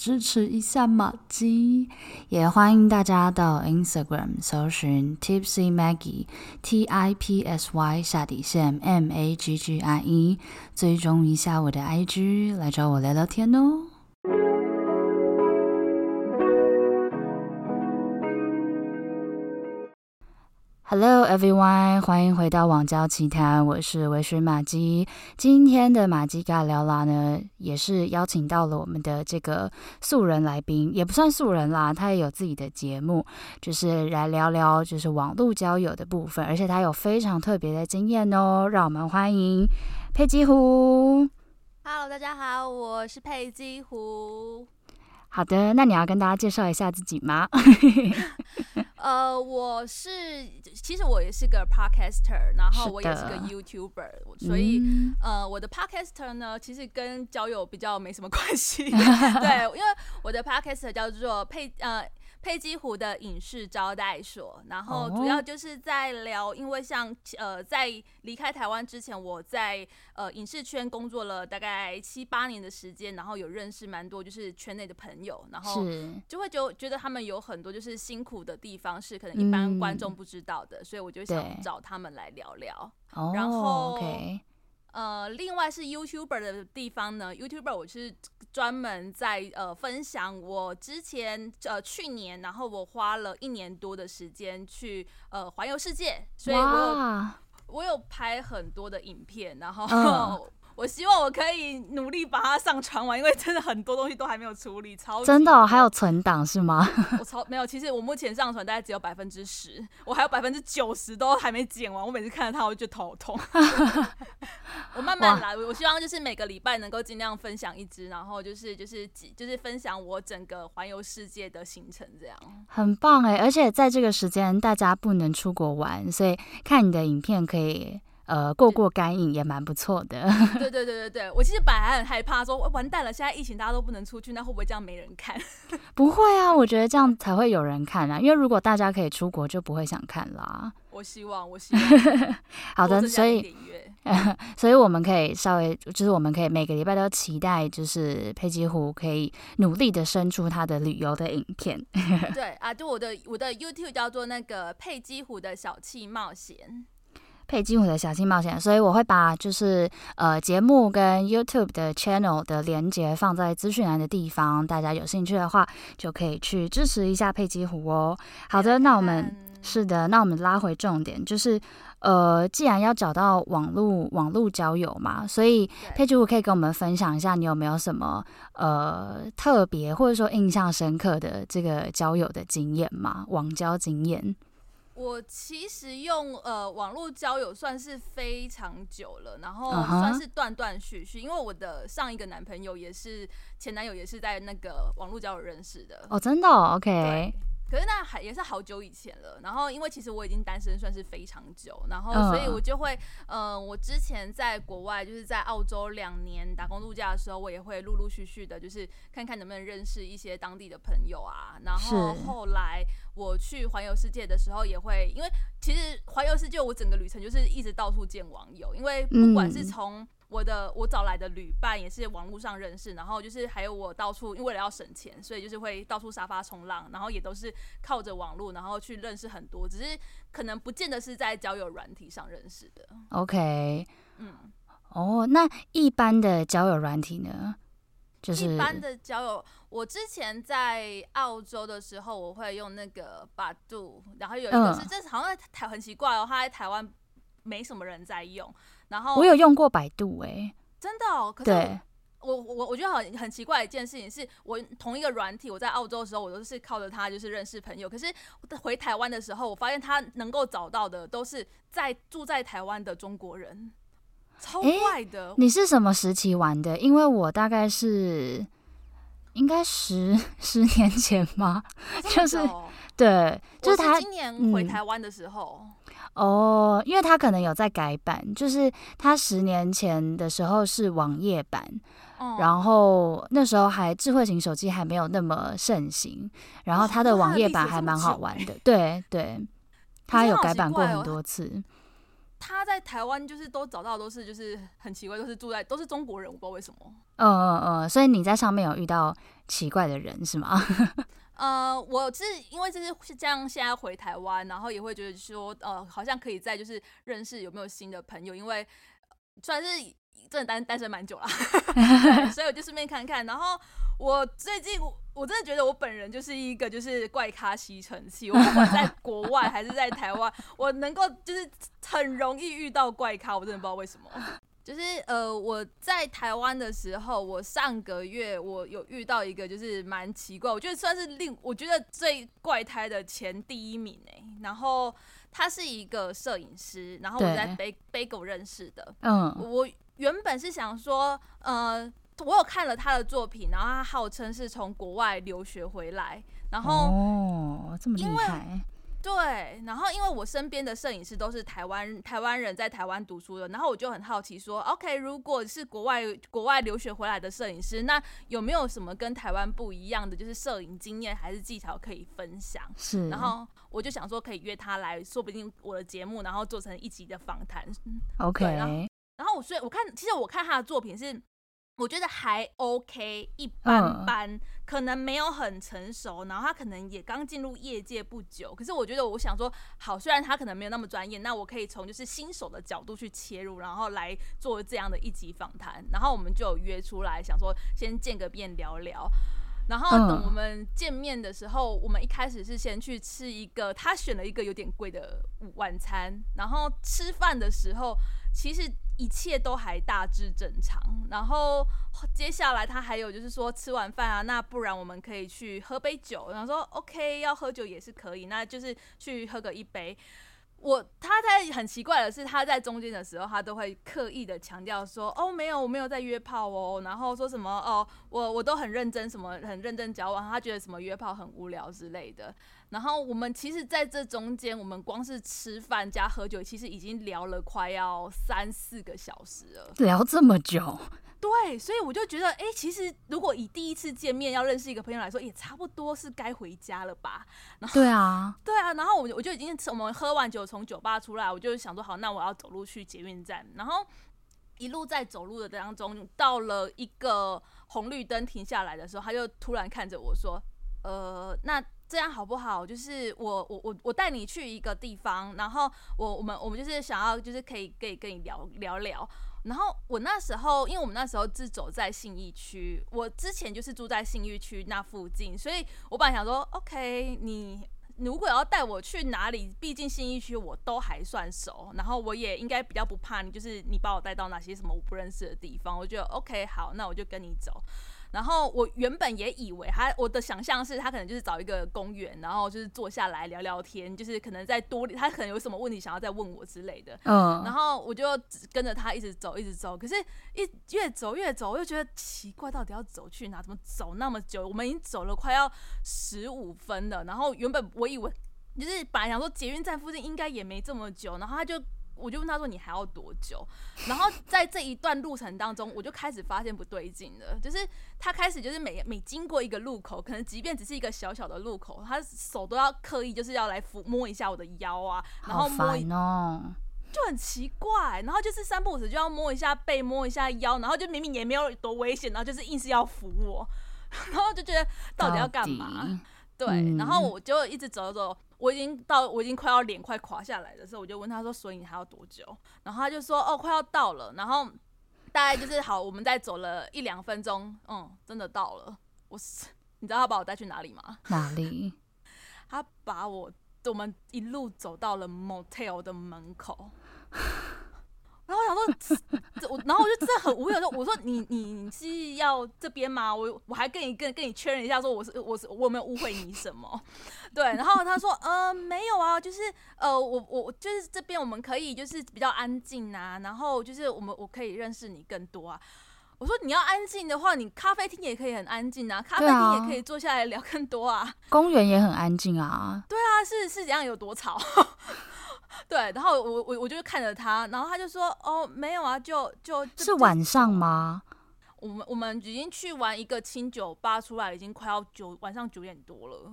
支持一下马姬，也欢迎大家到 Instagram 搜寻 Tipsy Maggie T I P S Y 下底线 M A G G I E，追踪一下我的 IG，来找我聊聊天哦。Hello everyone，欢迎回到网交奇谈，我是微醺玛姬。今天的马姬尬聊啦呢，也是邀请到了我们的这个素人来宾，也不算素人啦，他也有自己的节目，就是来聊聊就是网络交友的部分，而且他有非常特别的经验哦。让我们欢迎佩姬狐。Hello，大家好，我是佩姬狐。好的，那你要跟大家介绍一下自己吗？呃，我是，其实我也是个 podcaster，然后我也是个 YouTuber，所以、嗯、呃，我的 podcaster 呢，其实跟交友比较没什么关系。对，因为我的 podcaster 叫做配呃。珮姬湖的影视招待所，然后主要就是在聊，因为像呃，在离开台湾之前，我在呃影视圈工作了大概七八年的时间，然后有认识蛮多就是圈内的朋友，然后就会就觉得他们有很多就是辛苦的地方是可能一般观众不知道的，所以我就想找他们来聊聊，然后。呃，另外是 YouTuber 的地方呢，YouTuber 我是专门在呃分享我之前呃去年，然后我花了一年多的时间去呃环游世界，所以我有我有拍很多的影片，然后。嗯 我希望我可以努力把它上传完，因为真的很多东西都还没有处理，超真的、哦、还有存档是吗？我超没有，其实我目前上传大概只有百分之十，我还有百分之九十都还没剪完。我每次看到它，我就头痛。我慢慢来，我希望就是每个礼拜能够尽量分享一支，然后就是就是就是分享我整个环游世界的行程，这样很棒哎！而且在这个时间大家不能出国玩，所以看你的影片可以。呃，过过干瘾也蛮不错的。对对对对对，我其实本来很害怕说，完蛋了，现在疫情大家都不能出去，那会不会这样没人看？不会啊，我觉得这样才会有人看啊，因为如果大家可以出国，就不会想看啦。我希望，我希望。好的，所以，所以我们可以稍微，就是我们可以每个礼拜都期待，就是佩姬湖可以努力的生出他的旅游的影片。对啊，就我的我的 YouTube 叫做那个佩姬湖的小气冒险。珮姬狐的小心冒险，所以我会把就是呃节目跟 YouTube 的 channel 的连接放在资讯栏的地方，大家有兴趣的话就可以去支持一下佩吉虎哦。好的，那我们是的，那我们拉回重点，就是呃，既然要找到网络网络交友嘛，所以佩吉虎可以跟我们分享一下，你有没有什么呃特别或者说印象深刻的这个交友的经验吗？网交经验？我其实用呃网络交友算是非常久了，然后算是断断续续，因为我的上一个男朋友也是前男友，也是在那个网络交友认识的。哦，真的哦？OK。可是那还也是好久以前了，然后因为其实我已经单身算是非常久，然后所以我就会，嗯、呃，我之前在国外就是在澳洲两年打工度假的时候，我也会陆陆续续的，就是看看能不能认识一些当地的朋友啊，然后后来我去环游世界的时候，也会，因为其实环游世界我整个旅程就是一直到处见网友，因为不管是从我的我找来的旅伴也是网络上认识，然后就是还有我到处，因为为了要省钱，所以就是会到处沙发冲浪，然后也都是靠着网络，然后去认识很多，只是可能不见得是在交友软体上认识的。OK，嗯，哦，那一般的交友软体呢？就是一般的交友，我之前在澳洲的时候，我会用那个百度，然后有一个是，这好像在台很奇怪哦，他在台湾没什么人在用。然后我有用过百度哎、欸，真的哦。可是我我我觉得很很奇怪的一件事情是，我同一个软体，我在澳洲的时候，我都是靠着它就是认识朋友。可是回台湾的时候，我发现他能够找到的都是在住在台湾的中国人，超怪的。欸、你是什么时期玩的？因为我大概是应该十十年前吗？就是对，就是他今年回台湾的时候。嗯哦，因为他可能有在改版，就是他十年前的时候是网页版，嗯，然后那时候还智慧型手机还没有那么盛行，然后他的网页版还蛮好玩的，对对，他有改版过很多次。他在台湾就是都找到都是就是很奇怪，都是住在都是中国人，我不知道为什么。嗯嗯嗯，所以你在上面有遇到奇怪的人是吗？呃，我是因为就是是这样，现在回台湾，然后也会觉得说，呃，好像可以再就是认识有没有新的朋友，因为算是真的单单身蛮久了，所以我就顺便看看，然后。我最近我我真的觉得我本人就是一个就是怪咖吸尘器，我不管在国外还是在台湾，我能够就是很容易遇到怪咖，我真的不知道为什么。就是呃我在台湾的时候，我上个月我有遇到一个就是蛮奇怪，我觉得算是令我觉得最怪胎的前第一名哎、欸。然后他是一个摄影师，然后我在 Bagel 认识的。嗯，我原本是想说呃。我有看了他的作品，然后他号称是从国外留学回来，然后哦，这么厉害，对，然后因为我身边的摄影师都是台湾台湾人在台湾读书的，然后我就很好奇说，OK，如果是国外国外留学回来的摄影师，那有没有什么跟台湾不一样的，就是摄影经验还是技巧可以分享？是，然后我就想说可以约他来说不定我的节目，然后做成一集的访谈。OK，然后，然后我所以我看，其实我看他的作品是。我觉得还 OK，一般般，嗯，可能没有很成熟，然后他可能也刚进入业界不久。可是我觉得，我想说，好，虽然他可能没有那么专业，那我可以从就是新手的角度去切入，然后来做这样的一集访谈。然后我们就有约出来，想说先见个面聊聊。然后等我们见面的时候，我们一开始是先去吃一个，他选了一个有点贵的晚餐。然后吃饭的时候，其实。一切都还大致正常，然后接下来他还有就是说吃完饭啊，那不然我们可以去喝杯酒。然后说 OK，要喝酒也是可以，那就是去喝个一杯。我他在很奇怪的是，他在中间的时候，他都会刻意的强调说哦，没有，我没有在约炮哦，然后说什么哦，我我都很认真，什么很认真交往，他觉得什么约炮很无聊之类的。然后我们其实在这中间，我们光是吃饭加喝酒，其实已经聊了快要三四个小时了。聊这么久？对，所以我就觉得，哎，其实如果以第一次见面要认识一个朋友来说，也差不多是该回家了吧？然后，对啊，对啊。然后我我就已经我们喝完酒从酒吧出来，我就想说，好，那我要走路去捷运站。然后一路在走路的当中，到了一个红绿灯停下来的时候，他就突然看着我说，呃，那。这样好不好？就是我我我我带你去一个地方，然后我我们我们就是想要就是可以可以跟你聊聊聊。然后我那时候，因为我们那时候是走在信义区，我之前就是住在信义区那附近，所以我本来想说，OK，你如果要带我去哪里，毕竟信义区我都还算熟，然后我也应该比较不怕你，就是你把我带到哪些什么我不认识的地方，我觉得 OK，好，那我就跟你走。然后我原本也以为他，我的想象是他可能就是找一个公园，然后就是坐下来聊聊天，就是可能再多，他可能有什么问题想要再问我之类的。嗯，然后我就跟着他一直走，一直走。可是，一越走越走，我就觉得奇怪，到底要走去哪？怎么走那么久？我们已经走了快要十五分了。然后原本我以为，就是本来想说捷运站附近应该也没这么久，然后他就。我就问他说：“你还要多久？”然后在这一段路程当中，我就开始发现不对劲了。就是他开始就是每每经过一个路口，可能即便只是一个小小的路口，他手都要刻意就是要来抚摸一下我的腰啊，然后摸一，哦，就很奇怪。然后就是三不五时就要摸一下背，摸一下腰，然后就明明也没有多危险，然后就是硬是要扶我，然后就觉得到底要干嘛？对，然后我就一直走走。我已经到，我已经快要脸快垮下来的时候，我就问他说：“所以你还要多久？”然后他就说：“哦，快要到了。”然后大概就是好，我们再走了一两分钟，嗯，真的到了。我是，你知道他把我带去哪里吗？哪里？他把我，我们一路走到了 motel 的门口。然后我想说，这我，然后我就真的很无语，说，我说你你是要这边吗？我我还跟你跟跟你确认一下，说我是我是我有没有误会你什么？对，然后他说，呃，没有啊，就是呃，我我就是这边我们可以就是比较安静啊，然后就是我们我可以认识你更多啊。我说你要安静的话，你咖啡厅也可以很安静啊，咖啡厅也可以坐下来聊更多啊，公园也很安静啊。对啊，是是怎样，有多吵？对，然后我我我就看着他，然后他就说：“哦，没有啊，就就，就，是晚上吗？”我们我们已经去玩一个清酒吧出来，已经快要九晚上九点多了，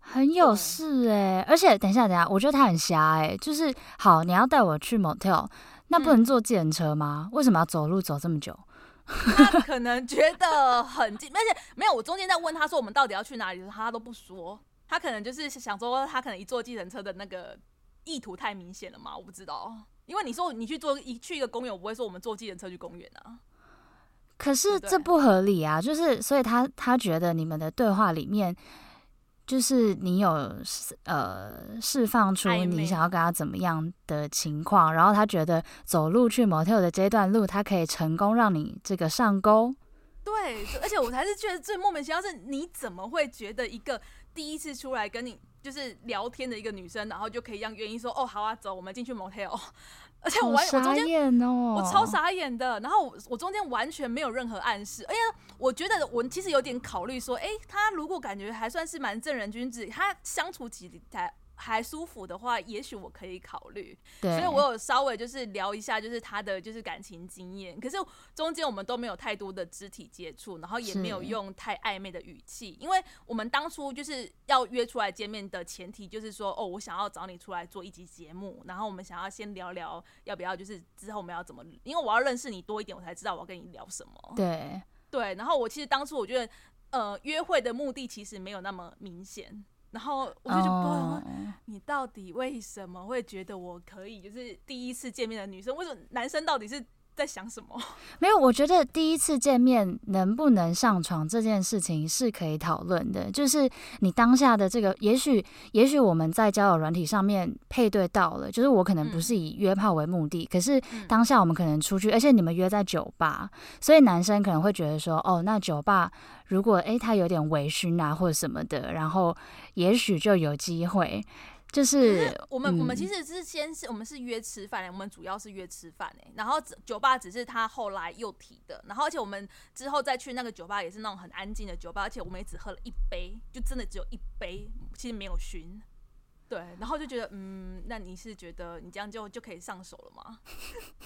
很有事哎、欸。而且等一下等一下，我觉得他很瞎哎、欸，就是好，你要带我去 motel，那不能坐计程车吗？嗯、为什么要走路走这么久？他可能觉得很近，而且没有。我中间在问他说我们到底要去哪里，他都不说。他可能就是想说，他可能一坐计程车的那个意图太明显了嘛？我不知道。因为你说你去做一去一个公园，我不会说我们坐计程车去公园啊。可是这不合理啊！就是所以他他觉得你们的对话里面，就是你有呃释放出你想要跟他怎么样的情况，然后他觉得走路去 motel 的这段路，他可以成功让你这个上钩。对，而且我才是觉得最莫名其妙是，你怎么会觉得一个第一次出来跟你就是聊天的一个女生，然后就可以让愿意说哦好啊，走，我们进去 motel。而且我完，我中间我超傻眼的，然后我我中间完全没有任何暗示，哎呀我觉得我其实有点考虑说，哎，他如果感觉还算是蛮正人君子，他相处起来。还舒服的话，也许我可以考虑。对，所以我有稍微就是聊一下，就是他的就是感情经验。可是中间我们都没有太多的肢体接触，然后也没有用太暧昧的语气，因为我们当初就是要约出来见面的前提就是说，哦，我想要找你出来做一集节目，然后我们想要先聊聊要不要就是之后我们要怎么，因为我要认识你多一点，我才知道我要跟你聊什么。对对，然后我其实当初我觉得，呃，约会的目的其实没有那么明显。然后我就就不知道你到底为什么会觉得我可以，就是第一次见面的女生，为什么男生到底是？在想什么？没有，我觉得第一次见面能不能上床这件事情是可以讨论的。就是你当下的这个，也许，也许我们在交友软体上面配对到了，就是我可能不是以约炮为目的，嗯、可是当下我们可能出去，而且你们约在酒吧，所以男生可能会觉得说，哦，那酒吧如果诶他有点微醺啊或者什么的，然后也许就有机会。就是，我们，嗯、我们其实是先是我们是约吃饭，我们主要是约吃饭哎，然后酒吧只是他后来又提的，然后而且我们之后再去那个酒吧也是那种很安静的酒吧，而且我们也只喝了一杯，就真的只有一杯，其实没有熏，对，然后就觉得嗯，那你是觉得你这样就就可以上手了吗？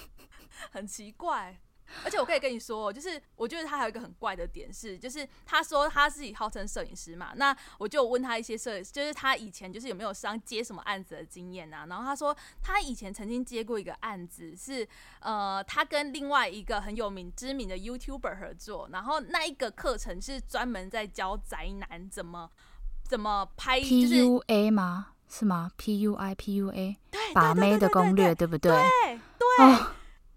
很奇怪。而且我可以跟你说，就是我觉得他还有一个很怪的点是，就是他说他自己号称摄影师嘛，那我就问他一些摄，就是他以前就是有没有上接什么案子的经验啊？然后他说他以前曾经接过一个案子是，是呃他跟另外一个很有名知名的 YouTuber 合作，然后那一个课程是专门在教宅男怎么怎么拍，就是 PUA 吗？是吗？PUI PUA 把妹的攻略对不对？对对。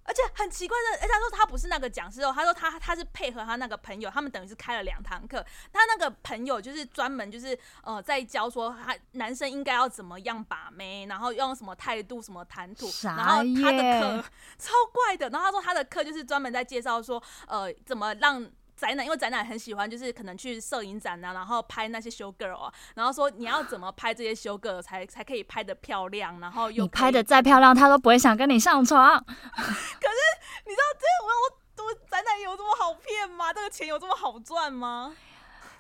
Oh. 而且很奇怪的，而且他说他不是那个讲师哦，他说他他是配合他那个朋友，他们等于是开了两堂课。他那个朋友就是专门就是呃在教说他男生应该要怎么样把妹，然后用什么态度、什么谈吐。然后他的课 超怪的，然后他说他的课就是专门在介绍说呃怎么让。宅男，因为宅男很喜欢，就是可能去摄影展啊，然后拍那些 show girl 啊，然后说你要怎么拍这些 show girl 才才可以拍的漂亮，然后又你拍的再漂亮，他都不会想跟你上床。可是你知道这我我我宅男有这么好骗吗？这个钱有这么好赚吗？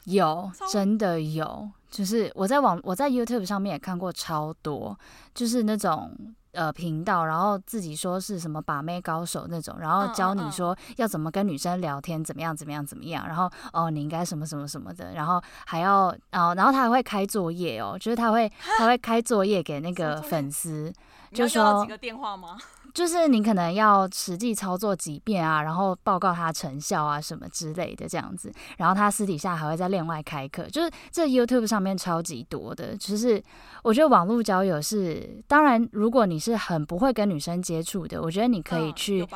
有，真的有，就是我在网我在 YouTube 上面也看过超多，就是那种。呃，频道，然后自己说是什么把妹高手那种，然后教你说要怎么跟女生聊天，怎么样，怎么样，怎么样，然后哦，你应该什么什么什么的，然后还要哦，然后他还会开作业哦，就是他会他会开作业给那个粉丝，就说几个电话吗？就是你可能要实际操作几遍啊，然后报告他成效啊什么之类的这样子，然后他私底下还会再另外开课，就是这 YouTube 上面超级多的。就是我觉得网络交友是，当然如果你是很不会跟女生接触的，我觉得你可以去，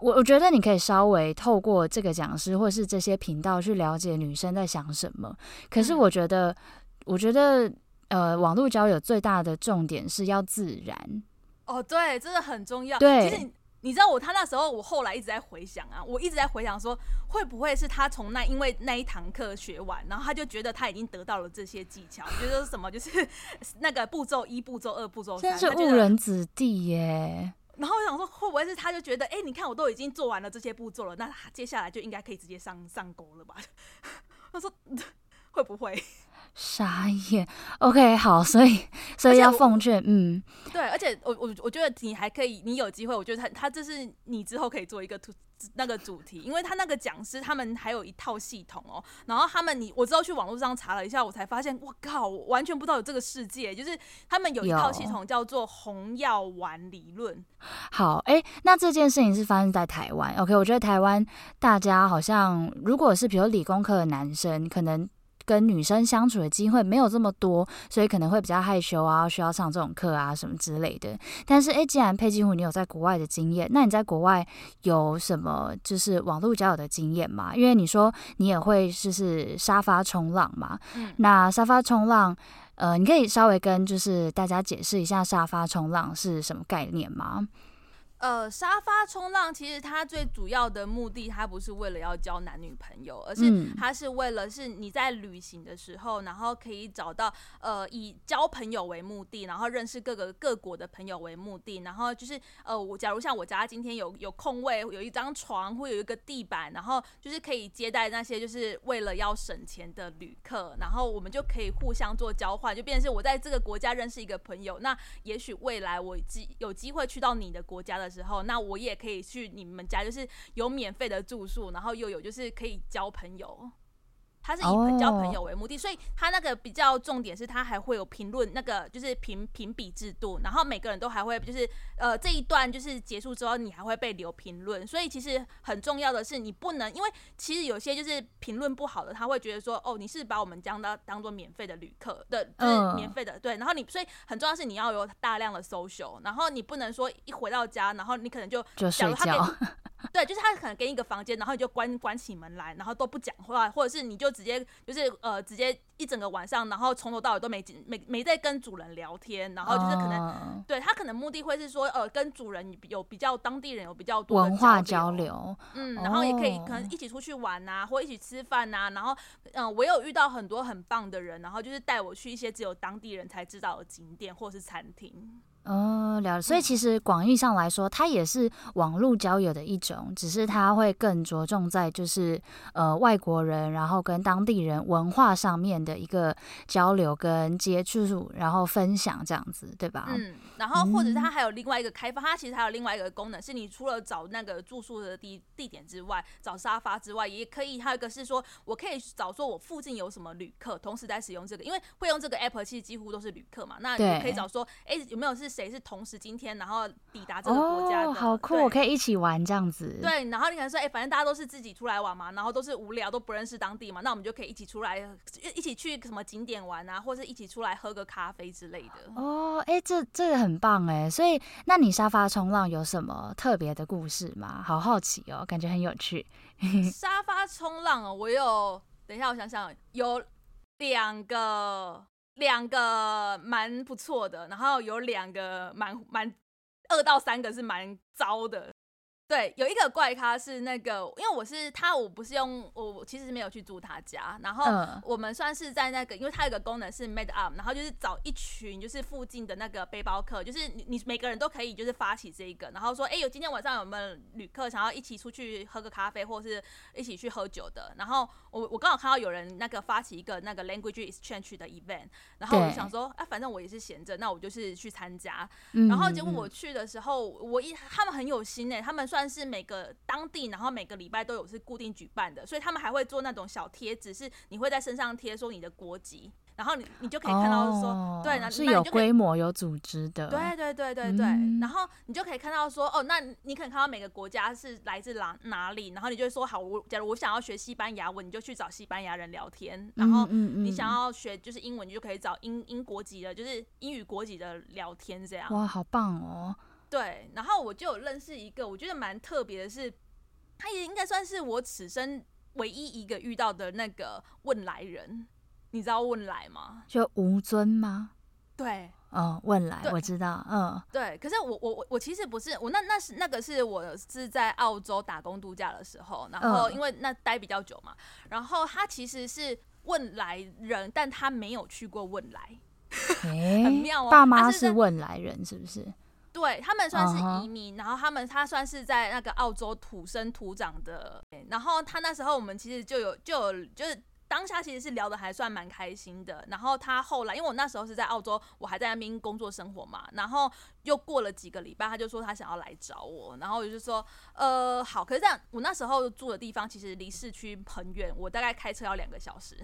我我觉得你可以稍微透过这个讲师或是这些频道去了解女生在想什么。可是我觉得，我觉得呃，网络交友最大的重点是要自然。哦，对，真的很重要。对，其实你知道我他那时候，我后来一直在回想啊，我一直在回想说，会不会是他从那因为那一堂课学完，然后他就觉得他已经得到了这些技巧，觉得什么就是那个步骤一、步骤二、步骤三，是误人子弟耶。然后我想说，会不会是他就觉得，哎，你看我都已经做完了这些步骤了，那接下来就应该可以直接上上钩了吧？他说 会不会？傻眼，OK，好，所以所以要奉劝，嗯，对，而且我我我觉得你还可以，你有机会，我觉得他他这是你之后可以做一个图那个主题，因为他那个讲师他们还有一套系统哦，然后他们你我之后去网络上查了一下，我才发现，我靠，我完全不知道有这个世界，就是他们有一套系统叫做红药丸理论。好，哎、欸，那这件事情是发生在台湾，OK，我觉得台湾大家好像如果是比如理工科的男生，可能。跟女生相处的机会没有这么多，所以可能会比较害羞啊，需要上这种课啊什么之类的。但是，诶，既然佩金虎你有在国外的经验，那你在国外有什么就是网络交友的经验吗？因为你说你也会就是沙发冲浪嘛，嗯，那沙发冲浪，呃，你可以稍微跟就是大家解释一下沙发冲浪是什么概念吗？呃，沙发冲浪其实它最主要的目的，它不是为了要交男女朋友，而是它是为了是你在旅行的时候，然后可以找到呃以交朋友为目的，然后认识各个各国的朋友为目的，然后就是呃我假如像我家今天有有空位，有一张床或有一个地板，然后就是可以接待那些就是为了要省钱的旅客，然后我们就可以互相做交换，就变成是我在这个国家认识一个朋友，那也许未来我机有机会去到你的国家的时候，那我也可以去你们家，就是有免费的住宿，然后又有就是可以交朋友。他是以交朋友为目的，oh. 所以他那个比较重点是，他还会有评论，那个就是评评比制度，然后每个人都还会就是呃这一段就是结束之后，你还会被留评论，所以其实很重要的是，你不能因为其实有些就是评论不好的，他会觉得说哦你是把我们将当当做免费的旅客的，就是免费的、uh. 对，然后你所以很重要是你要有大量的 social，然后你不能说一回到家，然后你可能就就睡觉。对，就是他可能给你一个房间，然后你就关关起门来，然后都不讲话，或者是你就直接就是呃直接一整个晚上，然后从头到尾都没没没在跟主人聊天，然后就是可能、uh, 对他可能目的会是说呃跟主人有比较当地人有比较多文化交流，嗯，然后也可以可能一起出去玩啊，或一起吃饭啊，然后嗯、呃、我有遇到很多很棒的人，然后就是带我去一些只有当地人才知道的景点或是餐厅。哦，了解。所以其实广义上来说，它也是网络交友的一种，只是它会更着重在就是呃外国人，然后跟当地人文化上面的一个交流跟接触，然后分享这样子，对吧？嗯。然后或者是它还有另外一个开发，它其实还有另外一个功能，是你除了找那个住宿的地地点之外，找沙发之外，也可以还有一个是说我可以找说我附近有什么旅客，同时在使用这个，因为会用这个 app 其实几乎都是旅客嘛，那你可以找说，哎，有没有是谁是同时今天然后抵达这个国家的？哦，好酷，我可以一起玩这样子。对，然后你可能说，哎，反正大家都是自己出来玩嘛，然后都是无聊都不认识当地嘛，那我们就可以一起出来，一起去什么景点玩啊，或者一起出来喝个咖啡之类的。哦，哎，这这个很棒哎，所以那你沙发冲浪有什么特别的故事吗？好好奇哦，感觉很有趣。沙发冲浪哦，我有，等一下我想想，有两个。两个蛮不错的，然后有两个蛮蛮二到三个是蛮糟的。对，有一个怪咖是那个，因为我是他，我不是用我其实没有去住他家，然后我们算是在那个，因为他有个功能是 Meet Up，然后就是找一群就是附近的那个背包客，就是你你每个人都可以就是发起这一个，然后说哎有今天晚上有没有旅客想要一起出去喝个咖啡或者是一起去喝酒的，然后我我刚好看到有人那个发起一个那个 Language Exchange 的 event，然后我就想说哎反正我也是闲着，那我就是去参加，然后结果我去的时候，我一他们很有心诶、欸，他们算是每个当地，然后每个礼拜都有是固定举办的，所以他们还会做那种小贴纸，是你会在身上贴说你的国籍，然后你你就可以看到说，哦、对，那是有规模、有组织的，对对对对对，嗯、然后你就可以看到说，哦，那你可以看到每个国家是来自哪哪里，然后你就会说，好，我假如我想要学西班牙文，你就去找西班牙人聊天，然后你想要学就是英文，你就可以找英英国籍的，就是英语国籍的聊天这样。哇，好棒哦！对，然后我就有认识一个，我觉得蛮特别的是，他也应该算是我此生唯一一个遇到的那个汶莱人。你知道汶莱吗？就吴尊吗？对，嗯，汶莱我知道，嗯，对。可是我我我我其实不是我那那是那个是我是在澳洲打工度假的时候，然后因为那待比较久嘛，然后他其实是汶莱人，但他没有去过汶莱，欸、很妙哦。爸妈是汶莱人，是不是？对，他们算是移民，uh huh. 然后他们他算是在那个澳洲土生土长的。然后他那时候我们其实就有就有就是当下其实是聊的还算蛮开心的。然后他后来，因为我那时候是在澳洲，我还在那边工作生活嘛。然后又过了几个礼拜，他就说他想要来找我。然后我就说，呃，好。可是这样，我那时候住的地方其实离市区很远，我大概开车要两个小时。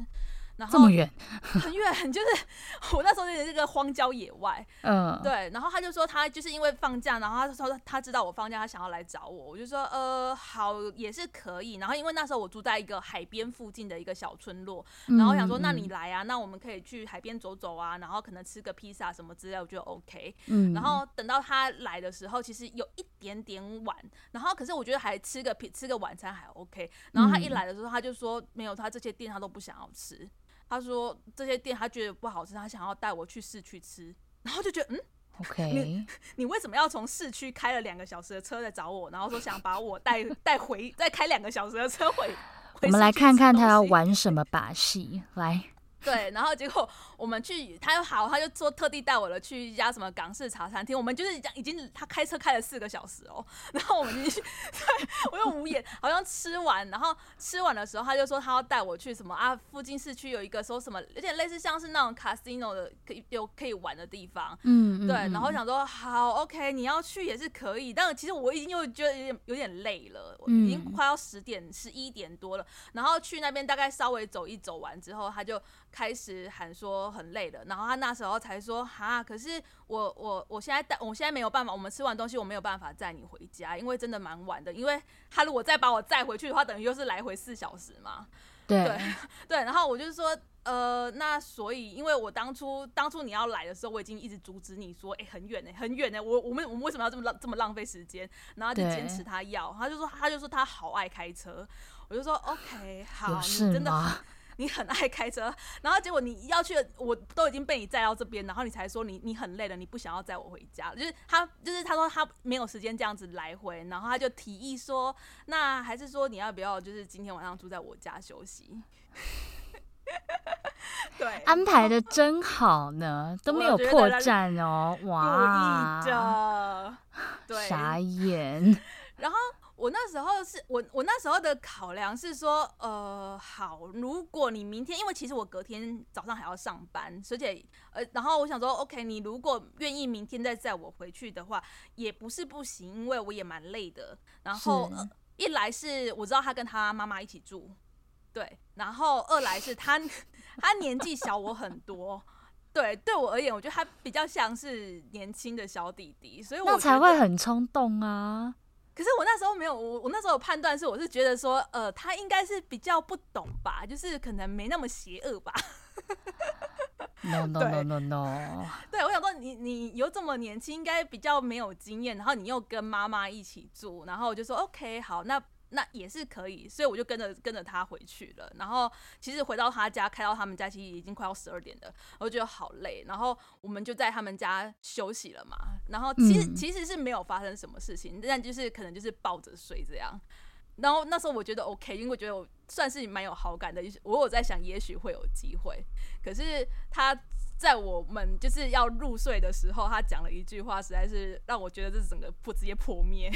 然后这么远，很远，就是 我那时候在这个荒郊野外，嗯，对。然后他就说他就是因为放假，然后他说他知道我放假，他想要来找我。我就说呃好，也是可以。然后因为那时候我住在一个海边附近的一个小村落，然后想说那你来啊，那我们可以去海边走走啊，然后可能吃个披萨什么之类，我觉得 OK。嗯。然后等到他来的时候，其实有一点点晚，然后可是我觉得还吃个吃个晚餐还 OK。然后他一来的时候，他就说没有，他这些店他都不想要吃。他说这些店他觉得不好吃，他想要带我去市区吃，然后就觉得嗯，OK，你你为什么要从市区开了两个小时的车来找我，然后说想把我带带回，再开两个小时的车回？回我们来看看他要玩什么把戏，来。对，然后结果我们去，他又好，他就说特地带我了去一家什么港式茶餐厅。我们就是已经他开车开了四个小时哦，然后我们进去，对，我又无言，好像吃完，然后吃完的时候他就说他要带我去什么啊，附近市区有一个说什么，有点类似像是那种 casino 的可以有可以玩的地方，嗯，对，然后想说好 OK，你要去也是可以，但其实我已经又觉得有点有点累了，我已经快要十点十一点多了，然后去那边大概稍微走一走完之后，他就。开始喊说很累了，然后他那时候才说哈，可是我我我现在带，我现在没有办法，我们吃完东西我没有办法载你回家，因为真的蛮晚的，因为他如果再把我载回去的话，等于又是来回四小时嘛。对对，然后我就说呃，那所以因为我当初当初你要来的时候，我已经一直阻止你说，哎、欸，很远呢，很远呢，我我们我们为什么要这么浪这么浪费时间？然后就坚持他要，他就说他就说他好爱开车，我就说 OK 好，你真的。你很爱开车，然后结果你要去，我都已经被你载到这边，然后你才说你你很累了，你不想要载我回家。就是他，就是他说他没有时间这样子来回，然后他就提议说，那还是说你要不要就是今天晚上住在我家休息？对，安排的真好呢，都没有破绽哦，哇，对，傻眼，然后。我那时候是我我那时候的考量是说，呃，好，如果你明天，因为其实我隔天早上还要上班，而且呃，然后我想说，OK，你如果愿意明天再载我回去的话，也不是不行，因为我也蛮累的。然后、呃、一来是我知道他跟他妈妈一起住，对，然后二来是他 他年纪小我很多，对，对我而言，我觉得他比较像是年轻的小弟弟，所以我才会很冲动啊。可是我那时候没有，我我那时候有判断是，我是觉得说，呃，他应该是比较不懂吧，就是可能没那么邪恶吧。No no no no no。对，我想说你你又这么年轻，应该比较没有经验，然后你又跟妈妈一起住，然后我就说 OK 好，那。那也是可以，所以我就跟着跟着他回去了。然后其实回到他家，开到他们家，其实已经快要十二点了，我就觉得好累。然后我们就在他们家休息了嘛。然后其实、嗯、其实是没有发生什么事情，但就是可能就是抱着睡这样。然后那时候我觉得 OK，因为我觉得我算是蛮有好感的，我有在想也许会有机会。可是他在我们就是要入睡的时候，他讲了一句话，实在是让我觉得这整个破直接破灭。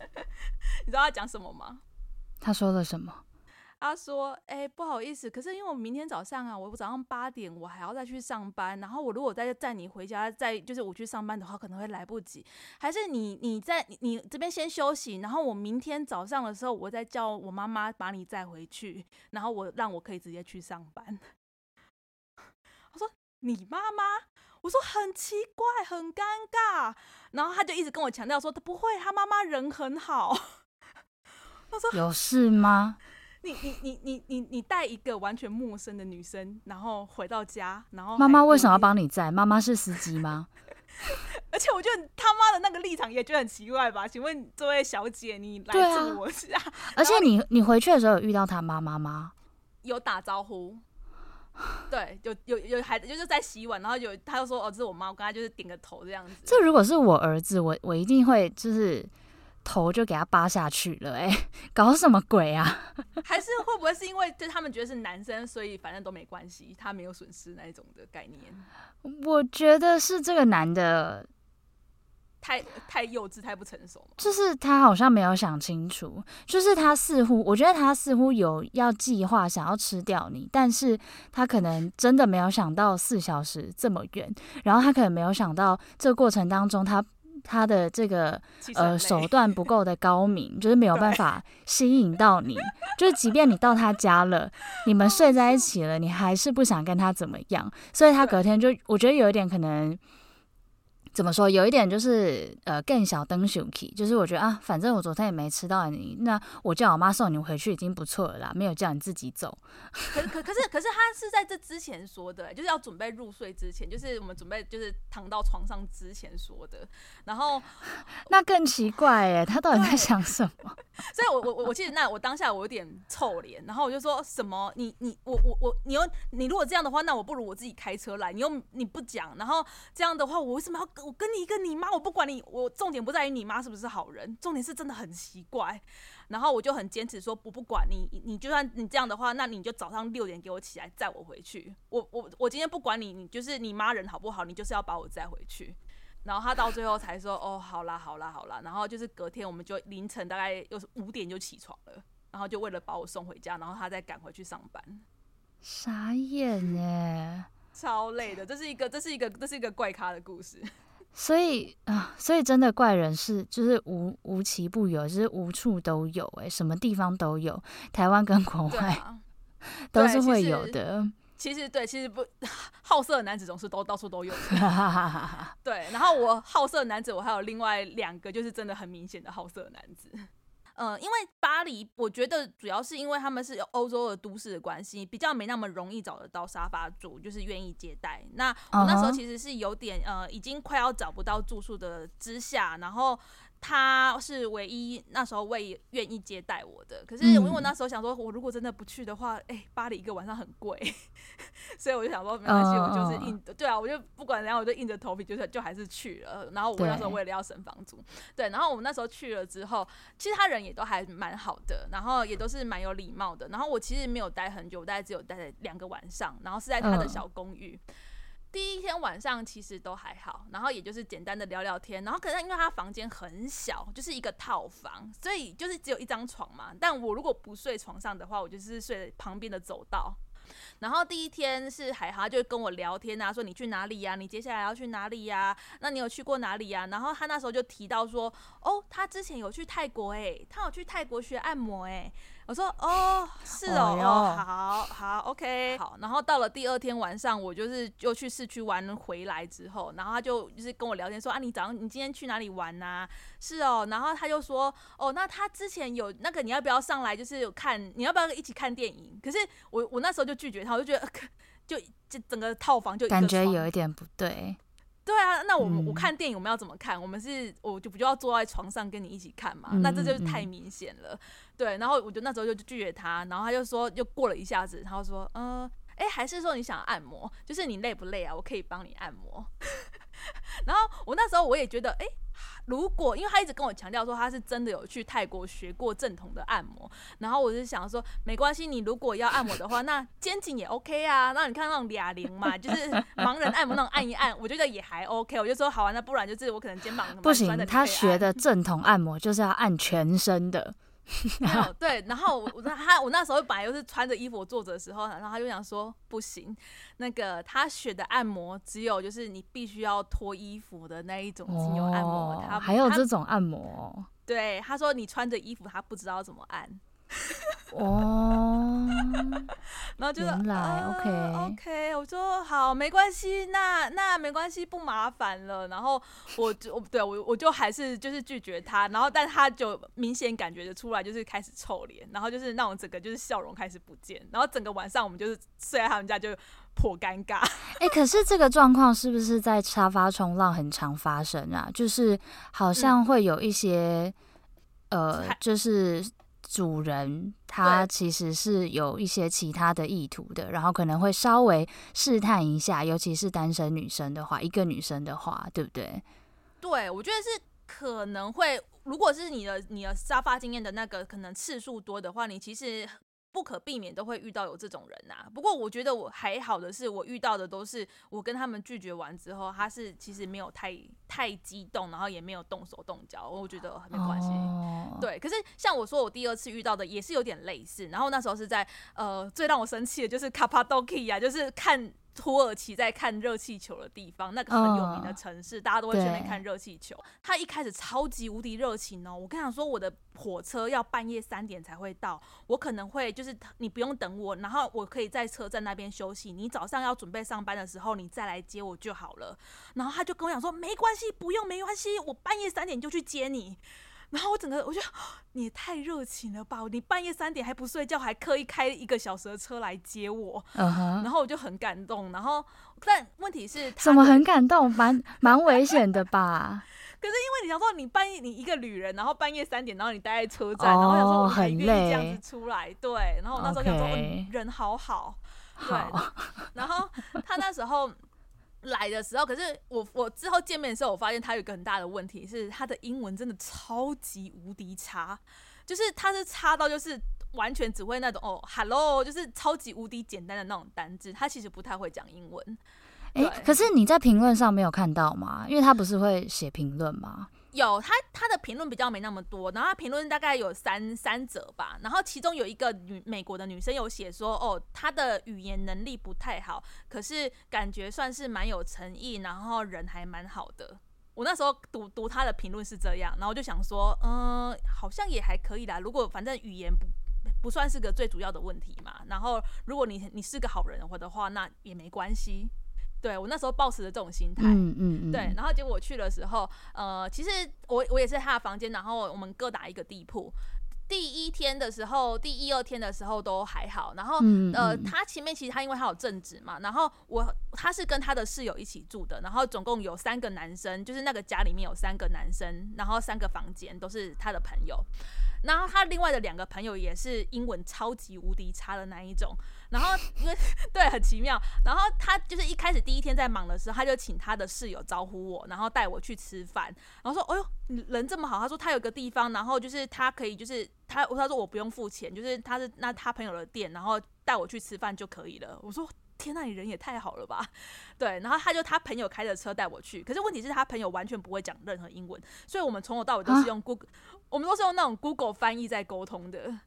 你知道他讲什么吗？他说了什么？他说：“哎、欸，不好意思，可是因为我明天早上啊，我早上八点我还要再去上班，然后我如果再载你回家，再就是我去上班的话，可能会来不及。还是你你在你，你这边先休息，然后我明天早上的时候，我再叫我妈妈把你载回去，然后我让我可以直接去上班。”他说：“你妈妈？”我说：“很奇怪，很尴尬。”然后他就一直跟我强调说：“他不会，他妈妈人很好。”他说：“有事吗？你你你你你你带一个完全陌生的女生，然后回到家，然后妈妈为什么要帮你载？妈妈是司机吗？而且我觉得他妈的那个立场也觉得很奇怪吧？请问这位小姐，你来自我家？啊、而且你你回去的时候有遇到他妈妈吗？有打招呼。” 对，有有有孩子就是在洗碗，然后有他就说哦，这是我妈，我刚才就是点个头这样子。这如果是我儿子，我我一定会就是头就给他扒下去了，哎，搞什么鬼啊？还是会不会是因为就他们觉得是男生，所以反正都没关系，他没有损失那一种的概念？我觉得是这个男的太太幼稚、太不成熟吗？就是他好像没有想清楚，就是他似乎，我觉得他似乎有要计划想要吃掉你，但是他可能真的没有想到四小时这么远，然后他可能没有想到这个过程当中他他的这个呃手段不够的高明，就是没有办法吸引到你，就是即便你到他家了，你们睡在一起了，你还是不想跟他怎么样，所以他隔天就我觉得有一点可能。怎么说？有一点就是，呃，更小灯熊气，就是我觉得啊，反正我昨天也没吃到你，那我叫我妈送你回去已经不错了啦，没有叫你自己走。可可可是可是他是在这之前说的，就是要准备入睡之前，就是我们准备就是躺到床上之前说的。然后 那更奇怪耶，他到底在想什么？所以我我我记得那我当下我有点臭脸，然后我就说什么你你我我我你又你如果这样的话，那我不如我自己开车来，你又你不讲，然后这样的话，我为什么要？我跟你一个你妈，我不管你，我重点不在于你妈是不是好人，重点是真的很奇怪。然后我就很坚持说，我不管你，你就算你这样的话，那你就早上六点给我起来载我回去。我我我今天不管你，你就是你妈人好不好，你就是要把我载回去。然后他到最后才说，哦，好啦好啦好啦。然后就是隔天我们就凌晨大概又是五点就起床了，然后就为了把我送回家，然后他再赶回去上班。傻眼耶，超累的，这是一个这是一个这是一个怪咖的故事。所以啊，所以真的怪人是就是无无奇不有，就是无处都有，哎，什么地方都有，台湾跟国外、啊、都是会有的。其实，对，其实不好色的男子总是都到处都有的。对，然后我好色的男子，我还有另外两个，就是真的很明显的好色的男子。嗯，因为巴黎，我觉得主要是因为他们是欧洲的都市的关系，比较没那么容易找得到沙发主，就是愿意接待。那我那时候其实是有点呃，已经快要找不到住宿的之下，然后。他是唯一那时候为愿意接待我的，可是因为我那时候想说，我如果真的不去的话，哎、欸，巴黎一个晚上很贵，所以我就想说没关系，我就是硬，对啊，我就不管怎样，我就硬着头皮，就是就还是去了。然后我那时候为了要省房租，对，然后我们那时候去了之后，其实他人也都还蛮好的，然后也都是蛮有礼貌的。然后我其实没有待很久，我大概只有待了两个晚上，然后是在他的小公寓。第一天晚上其实都还好，然后也就是简单的聊聊天，然后可是因为他房间很小，就是一个套房，所以就是只有一张床嘛。但我如果不睡床上的话，我就是睡旁边的走道。然后第一天是还好，他就跟我聊天啊，说你去哪里呀？你接下来要去哪里呀？那你有去过哪里呀？然后他那时候就提到说，哦，他之前有去泰国诶，他有去泰国学按摩诶。我说哦，是哦，好好，OK，好。然后到了第二天晚上，我就是又去市区玩回来之后，然后他就就是跟我聊天说啊，你早上你今天去哪里玩呐、啊？是哦，然后他就说哦，那他之前有那个你要不要上来，就是有看你要不要一起看电影？可是我我那时候就拒绝他，我就觉得 就这整个套房就感觉有一点不对。对啊，那我们、嗯、我看电影我们要怎么看？我们是我就不就要坐在床上跟你一起看嘛？嗯、那这就是太明显了。对，然后我就那时候就拒绝他，然后他就说，又过了一下子，他就说，嗯、呃，哎，还是说你想按摩？就是你累不累啊？我可以帮你按摩。然后我那时候我也觉得，哎。如果因为他一直跟我强调说他是真的有去泰国学过正统的按摩，然后我就想说没关系，你如果要按摩的话，那肩颈也 OK 啊。那你看那种哑铃嘛，就是盲人按摩那种按一按，我觉得也还 OK。我就说好啊，那不然就是我可能肩膀不行，他学的正统按摩就是要按全身的。没有 对，然后我他我那时候本来又是穿着衣服坐着的时候，然后他就想说不行，那个他选的按摩只有就是你必须要脱衣服的那一种精油按摩，哦、他还有这种按摩，对，他说你穿着衣服他不知道怎么按。哦，然后就说来、啊、OK OK，我说好，没关系，那那没关系，不麻烦了。然后我就对我我就还是就是拒绝他，然后但他就明显感觉得出来，就是开始臭脸，然后就是那种整个就是笑容开始不见，然后整个晚上我们就是睡在他们家就颇尴尬。哎、欸，可是这个状况是不是在沙发冲浪很常发生啊？就是好像会有一些、嗯、呃，就是。主人他其实是有一些其他的意图的，然后可能会稍微试探一下，尤其是单身女生的话，一个女生的话，对不对？对，我觉得是可能会，如果是你的你的沙发经验的那个可能次数多的话，你其实不可避免都会遇到有这种人呐、啊。不过我觉得我还好的是，我遇到的都是我跟他们拒绝完之后，他是其实没有太太激动，然后也没有动手动脚，我觉得没关系。哦、对，可是像我说，我第二次遇到的也是有点类似。然后那时候是在呃，最让我生气的就是卡帕多基亚，就是看。土耳其在看热气球的地方，那个很有名的城市，uh, 大家都会去那边看热气球。他一开始超级无敌热情哦，我跟他说，我的火车要半夜三点才会到，我可能会就是你不用等我，然后我可以在车站那边休息，你早上要准备上班的时候，你再来接我就好了。然后他就跟我讲说，没关系，不用，没关系，我半夜三点就去接你。然后我整个我觉得你也太热情了吧！你半夜三点还不睡觉，还刻意开一个小时的车来接我，uh huh. 然后我就很感动。然后但问题是，怎么很感动？蛮 蛮危险的吧？可是因为你想说，你半夜你一个旅人，然后半夜三点，然后你待在车站，oh, 然后想说我还愿意这样子出来，对。然后我那时候想说，Okay. 人好好，对。然后他那时候。来的时候，可是我我之后见面的时候，我发现他有一个很大的问题是，他的英文真的超级无敌差，就是他是差到就是完全只会那种哦，hello，就是超级无敌简单的那种单字，他其实不太会讲英文。哎、欸，可是你在评论上没有看到吗？因为他不是会写评论吗？有他他的评论比较没那么多，然后他评论大概有三三则吧，然后其中有一个女美国的女生有写说，哦，她的语言能力不太好，可是感觉算是蛮有诚意，然后人还蛮好的。我那时候读读她的评论是这样，然后就想说，嗯，好像也还可以啦。如果反正语言不不算是个最主要的问题嘛，然后如果你你是个好人的话，那也没关系。对，我那时候抱持的这种心态，嗯嗯嗯，对，然后结果我去的时候，呃，其实我我也是他的房间，然后我们各打一个地铺。第一天的时候，第一二天的时候都还好，然后呃，他前面其实他因为他有正职嘛，然后我他是跟他的室友一起住的，然后总共有三个男生，就是那个家里面有三个男生，然后三个房间都是他的朋友。然后他另外的两个朋友也是英文超级无敌差的那一种，然后因 为对很奇妙，然后他就是一开始第一天在忙的时候，他就请他的室友招呼我，然后带我去吃饭，然后说：“哎呦，你人这么好。”他说他有个地方，然后就是他可以就是他他说我不用付钱，就是他是那他朋友的店，然后带我去吃饭就可以了。我说。天呐，你人也太好了吧？对，然后他就他朋友开着车带我去，可是问题是他朋友完全不会讲任何英文，所以我们从头到尾都是用 Google，、啊、我们都是用那种 Google 翻译在沟通的。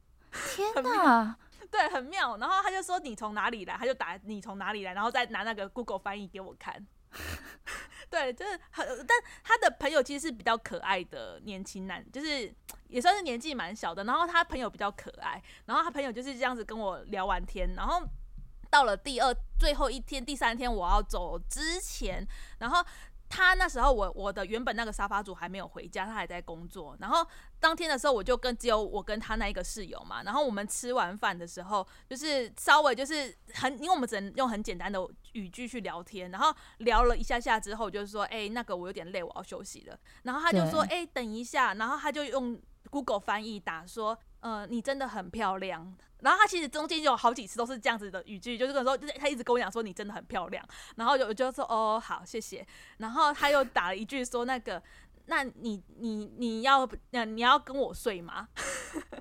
天哪，对，很妙。然后他就说你从哪里来，他就打你从哪里来，然后再拿那个 Google 翻译给我看。对，就是很，但他的朋友其实是比较可爱的年轻男，就是也算是年纪蛮小的。然后他朋友比较可爱，然后他朋友就是这样子跟我聊完天，然后。到了第二最后一天，第三天我要走之前，然后他那时候我我的原本那个沙发主还没有回家，他还在工作。然后当天的时候，我就跟只有我跟他那一个室友嘛。然后我们吃完饭的时候，就是稍微就是很，因为我们只能用很简单的语句去聊天。然后聊了一下下之后，就是说，哎，那个我有点累，我要休息了。然后他就说，哎，等一下。然后他就用 Google 翻译打说，呃，你真的很漂亮。然后他其实中间有好几次都是这样子的语句，就是说，就是他一直跟我讲说你真的很漂亮，然后我就说哦好谢谢，然后他又打了一句说那个，那你你你要你要跟我睡吗？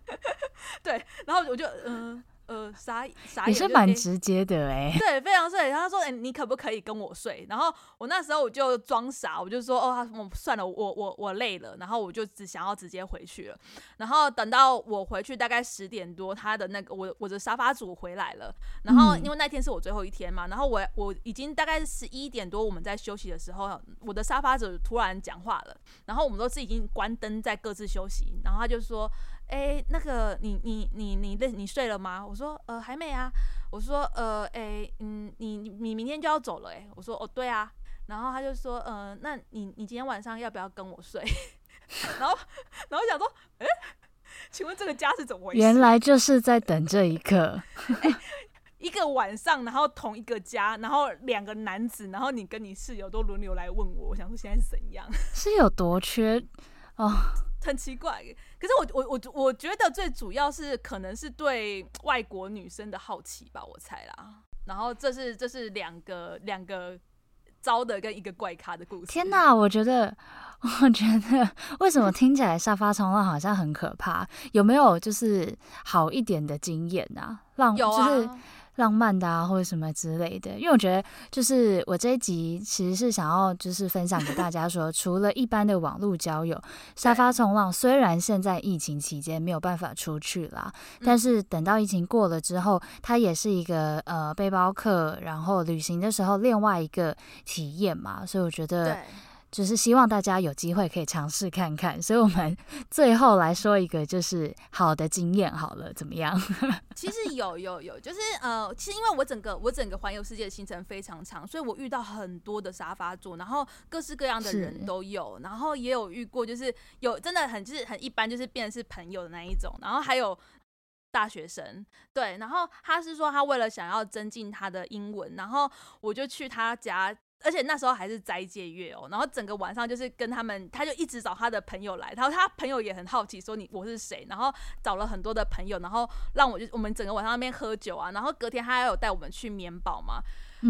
对，然后我就嗯。呃，啥啥？也是蛮直接的哎、欸，对，非常睡。然后他说：“哎、欸，你可不可以跟我睡？”然后我那时候我就装傻，我就说：“哦，我算了，我我我累了。”然后我就只想要直接回去了。然后等到我回去大概十点多，他的那个我我的沙发主回来了。然后因为那天是我最后一天嘛，然后我我已经大概十一点多，我们在休息的时候，我的沙发主突然讲话了。然后我们都是已经关灯在各自休息，然后他就说。哎、欸，那个你你你你你你睡了吗？我说呃还没啊。我说呃哎、欸、嗯你你明天就要走了哎、欸。我说哦对啊。然后他就说呃那你你今天晚上要不要跟我睡？然后然后我想说哎、欸，请问这个家是怎么回事？原来就是在等这一刻。欸、一个晚上，然后同一个家，然后两个男子，然后你跟你室友都轮流来问我。我想说现在是怎样？是有多缺哦？很奇怪，可是我我我我觉得最主要是可能是对外国女生的好奇吧，我猜啦。然后这是这是两个两个招的跟一个怪咖的故事。天哪，我觉得我觉得为什么听起来沙发冲浪好像很可怕？有没有就是好一点的经验啊？浪有啊。就是浪漫的啊，或者什么之类的，因为我觉得，就是我这一集其实是想要就是分享给大家说，除了一般的网络交友，沙发冲浪虽然现在疫情期间没有办法出去啦，但是等到疫情过了之后，它也是一个呃背包客，然后旅行的时候另外一个体验嘛，所以我觉得。就是希望大家有机会可以尝试看看，所以我们 最后来说一个就是好的经验好了，怎么样？其实有有有，就是呃，其实因为我整个我整个环游世界的行程非常长，所以我遇到很多的沙发座，然后各式各样的人都有，然后也有遇过就是有真的很就是很一般，就是变成是朋友的那一种，然后还有大学生，对，然后他是说他为了想要增进他的英文，然后我就去他家。而且那时候还是斋戒月哦，然后整个晚上就是跟他们，他就一直找他的朋友来，然后他朋友也很好奇说，你我是谁，然后找了很多的朋友，然后让我就我们整个晚上那边喝酒啊，然后隔天他还有带我们去棉堡嘛，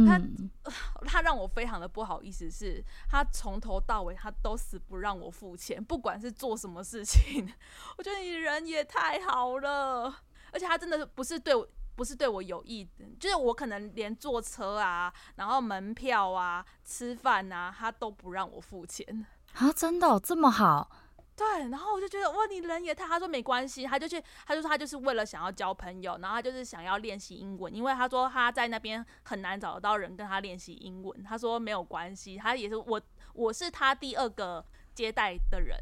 他 他让我非常的不好意思是，是他从头到尾他都死不让我付钱，不管是做什么事情，我觉得你人也太好了，而且他真的不是对我。不是对我有意的，就是我可能连坐车啊，然后门票啊、吃饭啊，他都不让我付钱啊！真的、哦、这么好？对，然后我就觉得哇，你人也太……他说没关系，他就去，他就说他就是为了想要交朋友，然后他就是想要练习英文，因为他说他在那边很难找得到人跟他练习英文。他说没有关系，他也是我，我是他第二个接待的人。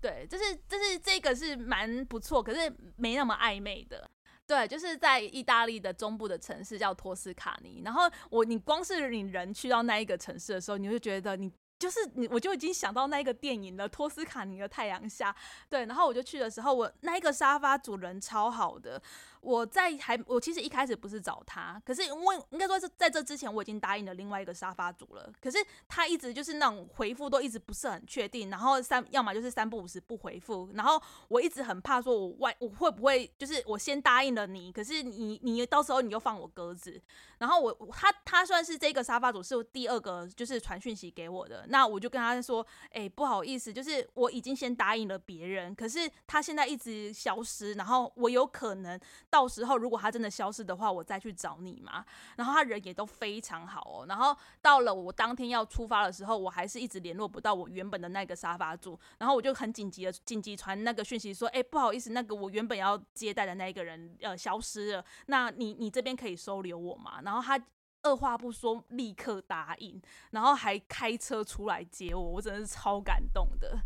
对，就是就是这个是蛮不错，可是没那么暧昧的。对，就是在意大利的中部的城市叫托斯卡尼。然后我，你光是你人去到那一个城市的时候，你会觉得你就是你，我就已经想到那一个电影了，《托斯卡尼的太阳下》。对，然后我就去的时候，我那一个沙发主人超好的。我在还我其实一开始不是找他，可是因为应该说是在这之前我已经答应了另外一个沙发主了，可是他一直就是那种回复都一直不是很确定，然后三要么就是三不五时不回复，然后我一直很怕说我外我会不会就是我先答应了你，可是你你到时候你又放我鸽子，然后我他他算是这个沙发主是第二个就是传讯息给我的，那我就跟他说，哎、不好意思，就是我已经先答应了别人，可是他现在一直消失，然后我有可能。到时候如果他真的消失的话，我再去找你嘛。然后他人也都非常好哦。然后到了我当天要出发的时候，我还是一直联络不到我原本的那个沙发主。然后我就很紧急的紧急传那个讯息说：“哎，不好意思，那个我原本要接待的那一个人呃消失了。那你你这边可以收留我吗？”然后他二话不说立刻答应，然后还开车出来接我，我真的是超感动的。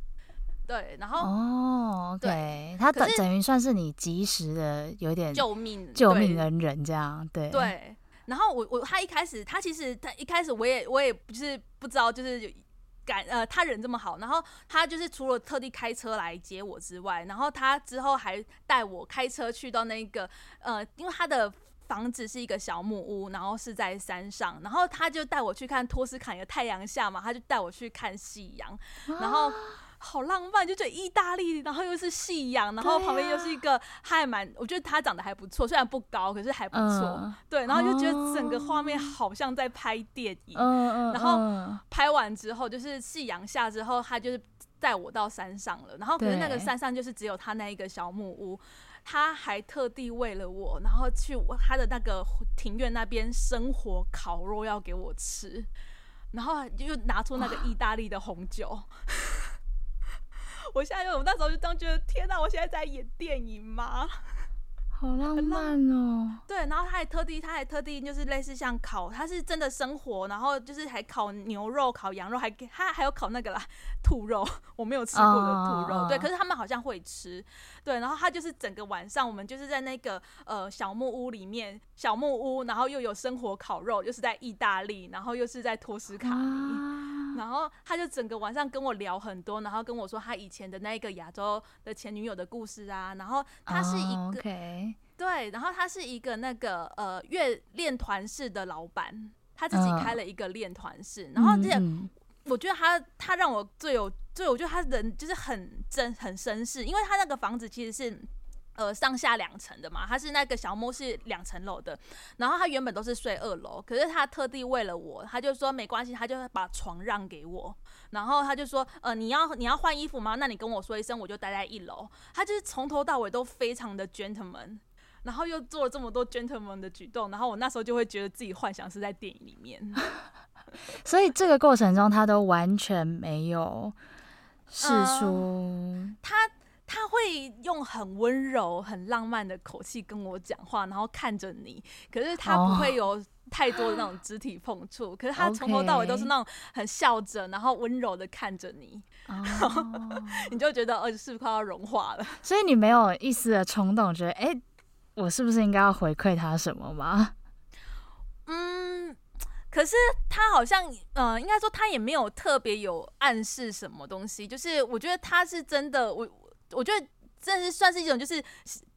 对，然后哦，对，他等等于算是你及时的有点救命救命恩人这样，对对。然后我我他一开始他其实他一开始我也我也不是不知道就是感呃他人这么好，然后他就是除了特地开车来接我之外，然后他之后还带我开车去到那个呃，因为他的房子是一个小木屋，然后是在山上，然后他就带我去看托斯卡尼的太阳下嘛，他就带我去看夕阳，然后。好浪漫，就觉得意大利，然后又是夕阳，然后旁边又是一个，还蛮，我觉得他长得还不错，虽然不高，可是还不错，嗯，对，然后就觉得整个画面好像在拍电影，嗯，然后拍完之后，就是夕阳下之后，他就是带我到山上了，然后可是那个山上就是只有他那一个小木屋，他还特地为了我，然后去他的那个庭院那边生火烤肉要给我吃，然后又拿出那个意大利的红酒。我现在就，我那时候就当觉得，天哪！我现在在演电影吗？好浪漫哦。对，然后他还特地，他还特地就是类似像烤，他是真的生火，然后就是还烤牛肉、烤羊肉，还给他还有烤那个啦兔肉，我没有吃过的兔肉。Oh. 对，可是他们好像会吃。对，然后他就是整个晚上，我们就是在那个呃小木屋里面，小木屋，然后又有生火烤肉，又是在意大利，然后又是在托斯卡尼。Ah. 然后他就整个晚上跟我聊很多，然后跟我说他以前的那个亚洲的前女友的故事啊。然后他是一个、oh, okay. 对，然后他是一个那个呃乐练团式的老板，他自己开了一个练团室。Uh, 然后这些我觉得他他让我最有最，我觉得他人就是很真很绅士，因为他那个房子其实是呃，上下两层的嘛，他是那个小木屋是两层楼的，然后他原本都是睡二楼，可是他特地为了我，他就说没关系，他就把床让给我，然后他就说，呃，你要你要换衣服吗？那你跟我说一声，我就待在一楼。他就是从头到尾都非常的 gentleman，然后又做了这么多 gentleman 的举动，然后我那时候就会觉得自己幻想是在电影里面，所以这个过程中他都完全没有试出、呃、他。他会用很温柔、很浪漫的口气跟我讲话，然后看着你，可是他不会有太多的那种肢体碰触，oh. 可是他从头到尾都是那种很笑着，然后温柔的看着你，oh. 然后你就觉得呃，是不是快要融化了？所以你没有一丝的冲动，觉得哎、欸，我是不是应该要回馈他什么吗？嗯，可是他好像，呃，应该说他也没有特别有暗示什么东西，就是我觉得他是真的我。我觉得这是算是一种，就是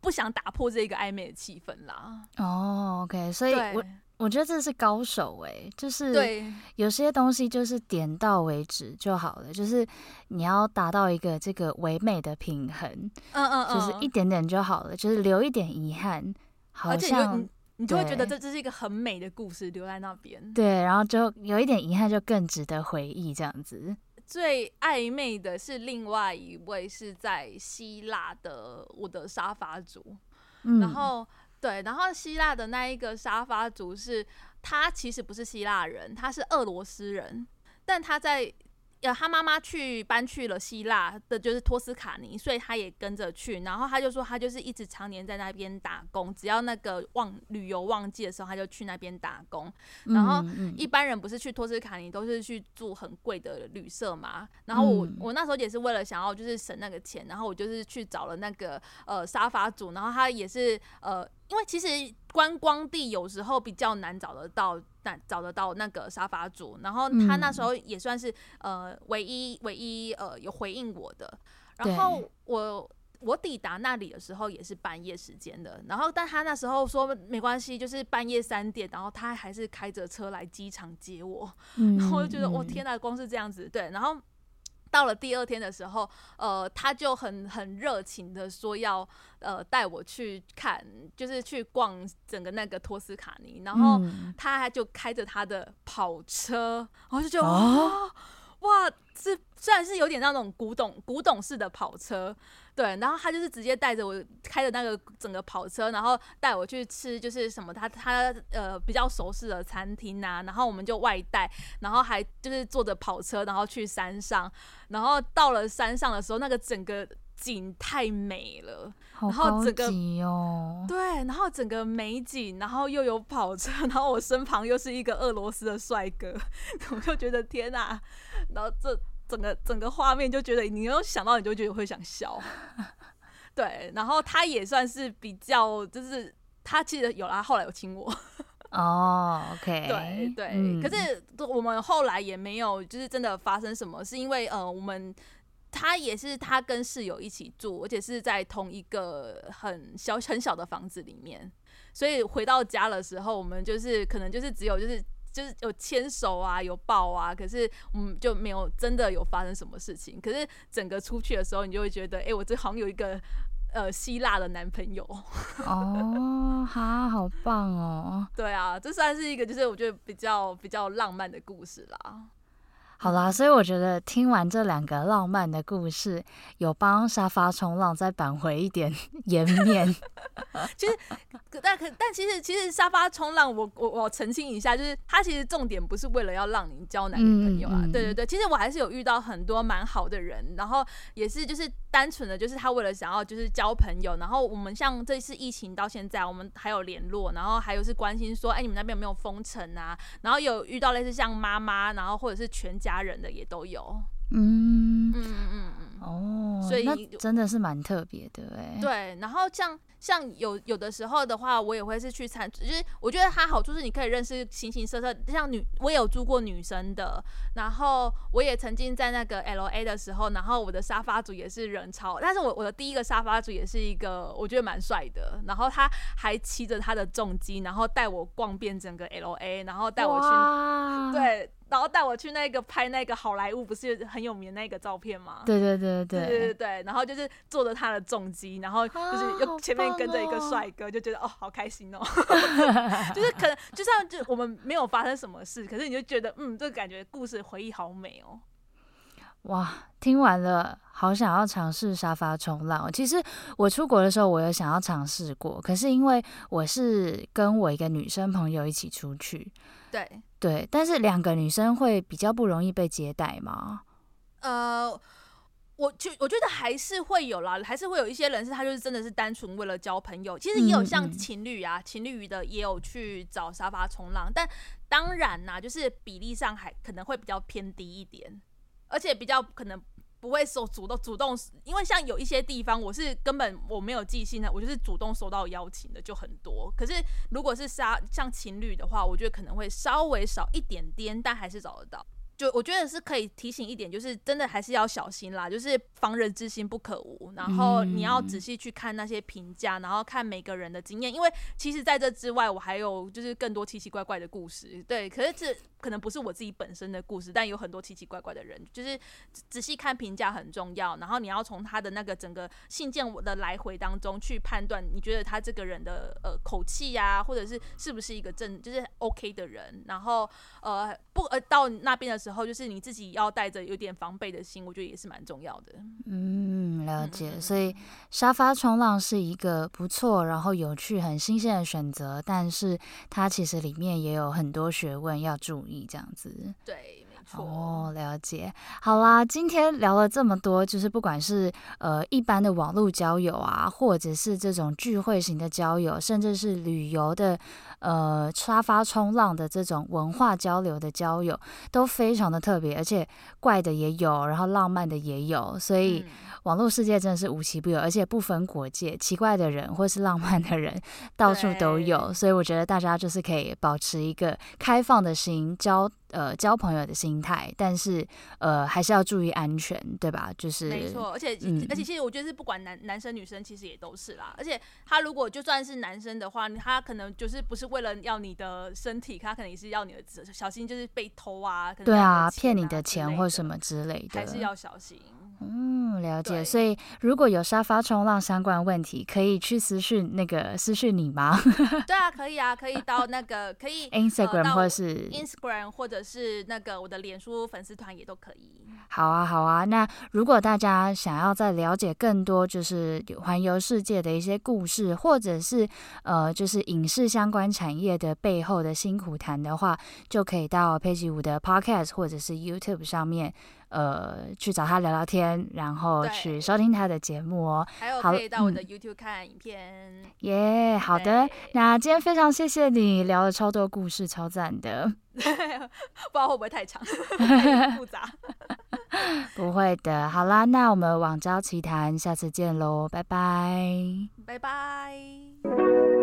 不想打破这个暧昧的气氛啦。哦，OK，所以我我觉得这是高手哎，就是对。有些东西就是点到为止就好了，就是你要达到一个这个唯美的平衡，嗯嗯嗯，就是一。点点就好了，就是留一点遗憾，好像你，你就会觉得这这是一个很美的故事留在那边，对，然后就有一点遗憾就更值得回忆这样子。最暧昧的是另外一位是在希腊的我的沙发主，嗯、然后对，然后希腊的那一个沙发主是他其实不是希腊人，他是俄罗斯人，但他在。呃，他妈妈去搬去了希腊的，就是托斯卡尼，所以他也跟着去。然后他就说，他就是一直常年在那边打工，只要那个旺旅游旺季的时候，他就去那边打工。然后一般人不是去托斯卡尼都是去住很贵的旅社嘛。然后我我那时候也是为了想要就是省那个钱，然后我就是去找了那个呃沙发主，然后他也是呃。因为其实观光地有时候比较难找得到，难找得到那个沙发主，然后他那时候也算是呃唯一唯一呃有回应我的。然后我我抵达那里的时候也是半夜时间的，然后但他那时候说没关系，就是半夜三点，然后他还是开着车来机场接我，然后我就觉得我天呐，光是这样子对，然后。到了第二天的时候，呃，他就很很热情的说要呃带我去看，就是去逛整个那个托斯卡尼，然后他就开着他的跑车，然后就觉得哇哇，这虽然是有点那种古董古董式的跑车。对，然后他就是直接带着我开着那个整个跑车，然后带我去吃，就是什么他他呃比较熟悉的餐厅啊，然后我们就外带，然后还就是坐着跑车，然后去山上，然后到了山上的时候，那个整个景太美了，然后整个哦，对，然后整个美景，然后又有跑车，然后我身旁又是一个俄罗斯的帅哥，我就觉得天哪，然后这。整个整个画面就觉得，你有想到你就觉得会想笑，对。然后他也算是比较，就是他其实有啦，后来有亲我。哦、oh,，OK，对对。嗯、可是我们后来也没有，就是真的发生什么，是因为呃，我们他也是他跟室友一起住，而且是在同一个很小很小的房子里面，所以回到家的时候，我们就是可能就是只有就是。就是有牵手啊，有抱啊，可是嗯，就没有真的有发生什么事情。可是整个出去的时候，你就会觉得，哎、欸，我这好像有一个呃希腊的男朋友哦，哈，好棒哦。对啊，这算是一个就是我觉得比较比较浪漫的故事啦。好啦，所以我觉得听完这两个浪漫的故事，有帮沙发冲浪再挽回一点 颜面。其实，但可但其实其实沙发冲浪我，我我我澄清一下，就是他其实重点不是为了要让你交男女朋友啊。嗯嗯、对对对，其实我还是有遇到很多蛮好的人，然后也是就是单纯的，就是他为了想要就是交朋友，然后我们像这次疫情到现在，我们还有联络，然后还有是关心说，哎，你们那边有没有封城啊？然后有遇到类似像妈妈，然后或者是全家。家人的也都有，嗯嗯嗯嗯哦，所以真的是蛮特别的哎。对，然后像像有有的时候的话，我也会是去参，就是我觉得它好处是你可以认识形形色色，像女我也有住过女生的，然后我也曾经在那个 LA 的时候，然后我的沙发主也是人超，但是我我的第一个沙发主也是一个我觉得蛮帅的，然后他还骑着他的重机，然后带我逛遍整个 LA，然后带我去对。然后带我去那个拍那个好莱坞，不是很有名的那个照片吗？对对对对对对对，然后就是坐着他的重机，然后就是又前面跟着一个帅哥，就觉得哦，好开心哦，就是可能就像就我们没有发生什么事，可是你就觉得嗯，这个感觉故事回忆好美哦。哇，听完了，好想要尝试沙发冲浪。其实我出国的时候，我有想要尝试过，可是因为我是跟我一个女生朋友一起出去，对对，但是两个女生会比较不容易被接待吗？呃，我就我觉得还是会有啦，还是会有一些人是他就是真的是单纯为了交朋友。其实也有像情侣啊，嗯嗯情侣的也有去找沙发冲浪，但当然啦，就是比例上还可能会比较偏低一点。而且比较可能不会说主动主动，因为像有一些地方我是根本我没有寄信的，我就是主动收到邀请的就很多。可是如果是杀像情侣的话，我觉得可能会稍微少一点点，但还是找得到。就我觉得是可以提醒一点，就是真的还是要小心啦，就是防人之心不可无。然后你要仔细去看那些评价，然后看每个人的经验，因为其实在这之外，我还有就是更多奇奇怪怪的故事。对，可是这可能不是我自己本身的故事，但有很多奇奇怪怪的人，就是仔细看评价很重要。然后你要从他的那个整个信件的来回当中去判断，你觉得他这个人的呃口气呀，或者是是不是一个正就是 OK 的人。然后呃不呃到那边的时候。然后就是你自己要带着有点防备的心，我觉得也是蛮重要的。嗯，了解。嗯、所以沙发冲浪是一个不错，然后有趣、很新鲜的选择，但是它其实里面也有很多学问要注意，这样子。对。哦，了解。好啦，今天聊了这么多，就是不管是呃一般的网络交友啊，或者是这种聚会型的交友，甚至是旅游的呃沙发冲浪的这种文化交流的交友，都非常的特别，而且怪的也有，然后浪漫的也有，所以。嗯网络世界真的是无奇不有，而且不分国界，奇怪的人或是浪漫的人到处都有，所以我觉得大家就是可以保持一个开放的心，交呃交朋友的心态，但是呃还是要注意安全，对吧？就是没错，而且、嗯、而且其实我觉得是不管男男生女生其实也都是啦，而且他如果就算是男生的话，他可能就是不是为了要你的身体，他可能也是要你的小心，就是被偷啊，可能啊对啊，骗你的钱或什么之类的，还是要小心。嗯，了解。所以如果有沙发冲浪相关问题，可以去私讯那个私讯你吗？对啊，可以啊，可以到那个可以 Instagram、呃、或者是 Instagram 或者是那个我的脸书粉丝团也都可以。好啊，好啊。那如果大家想要再了解更多，就是环游世界的一些故事，或者是呃，就是影视相关产业的背后的辛苦谈的话，就可以到佩奇五的 Podcast 或者是 YouTube 上面。呃，去找他聊聊天，然后去收听他的节目哦。还有可以到我的 YouTube 看影片。耶，好的。那今天非常谢谢你聊了超多故事，超赞的。不知道会不会太长，太复杂。不会的。好啦，那我们网交奇谈，下次见喽，拜拜。拜拜。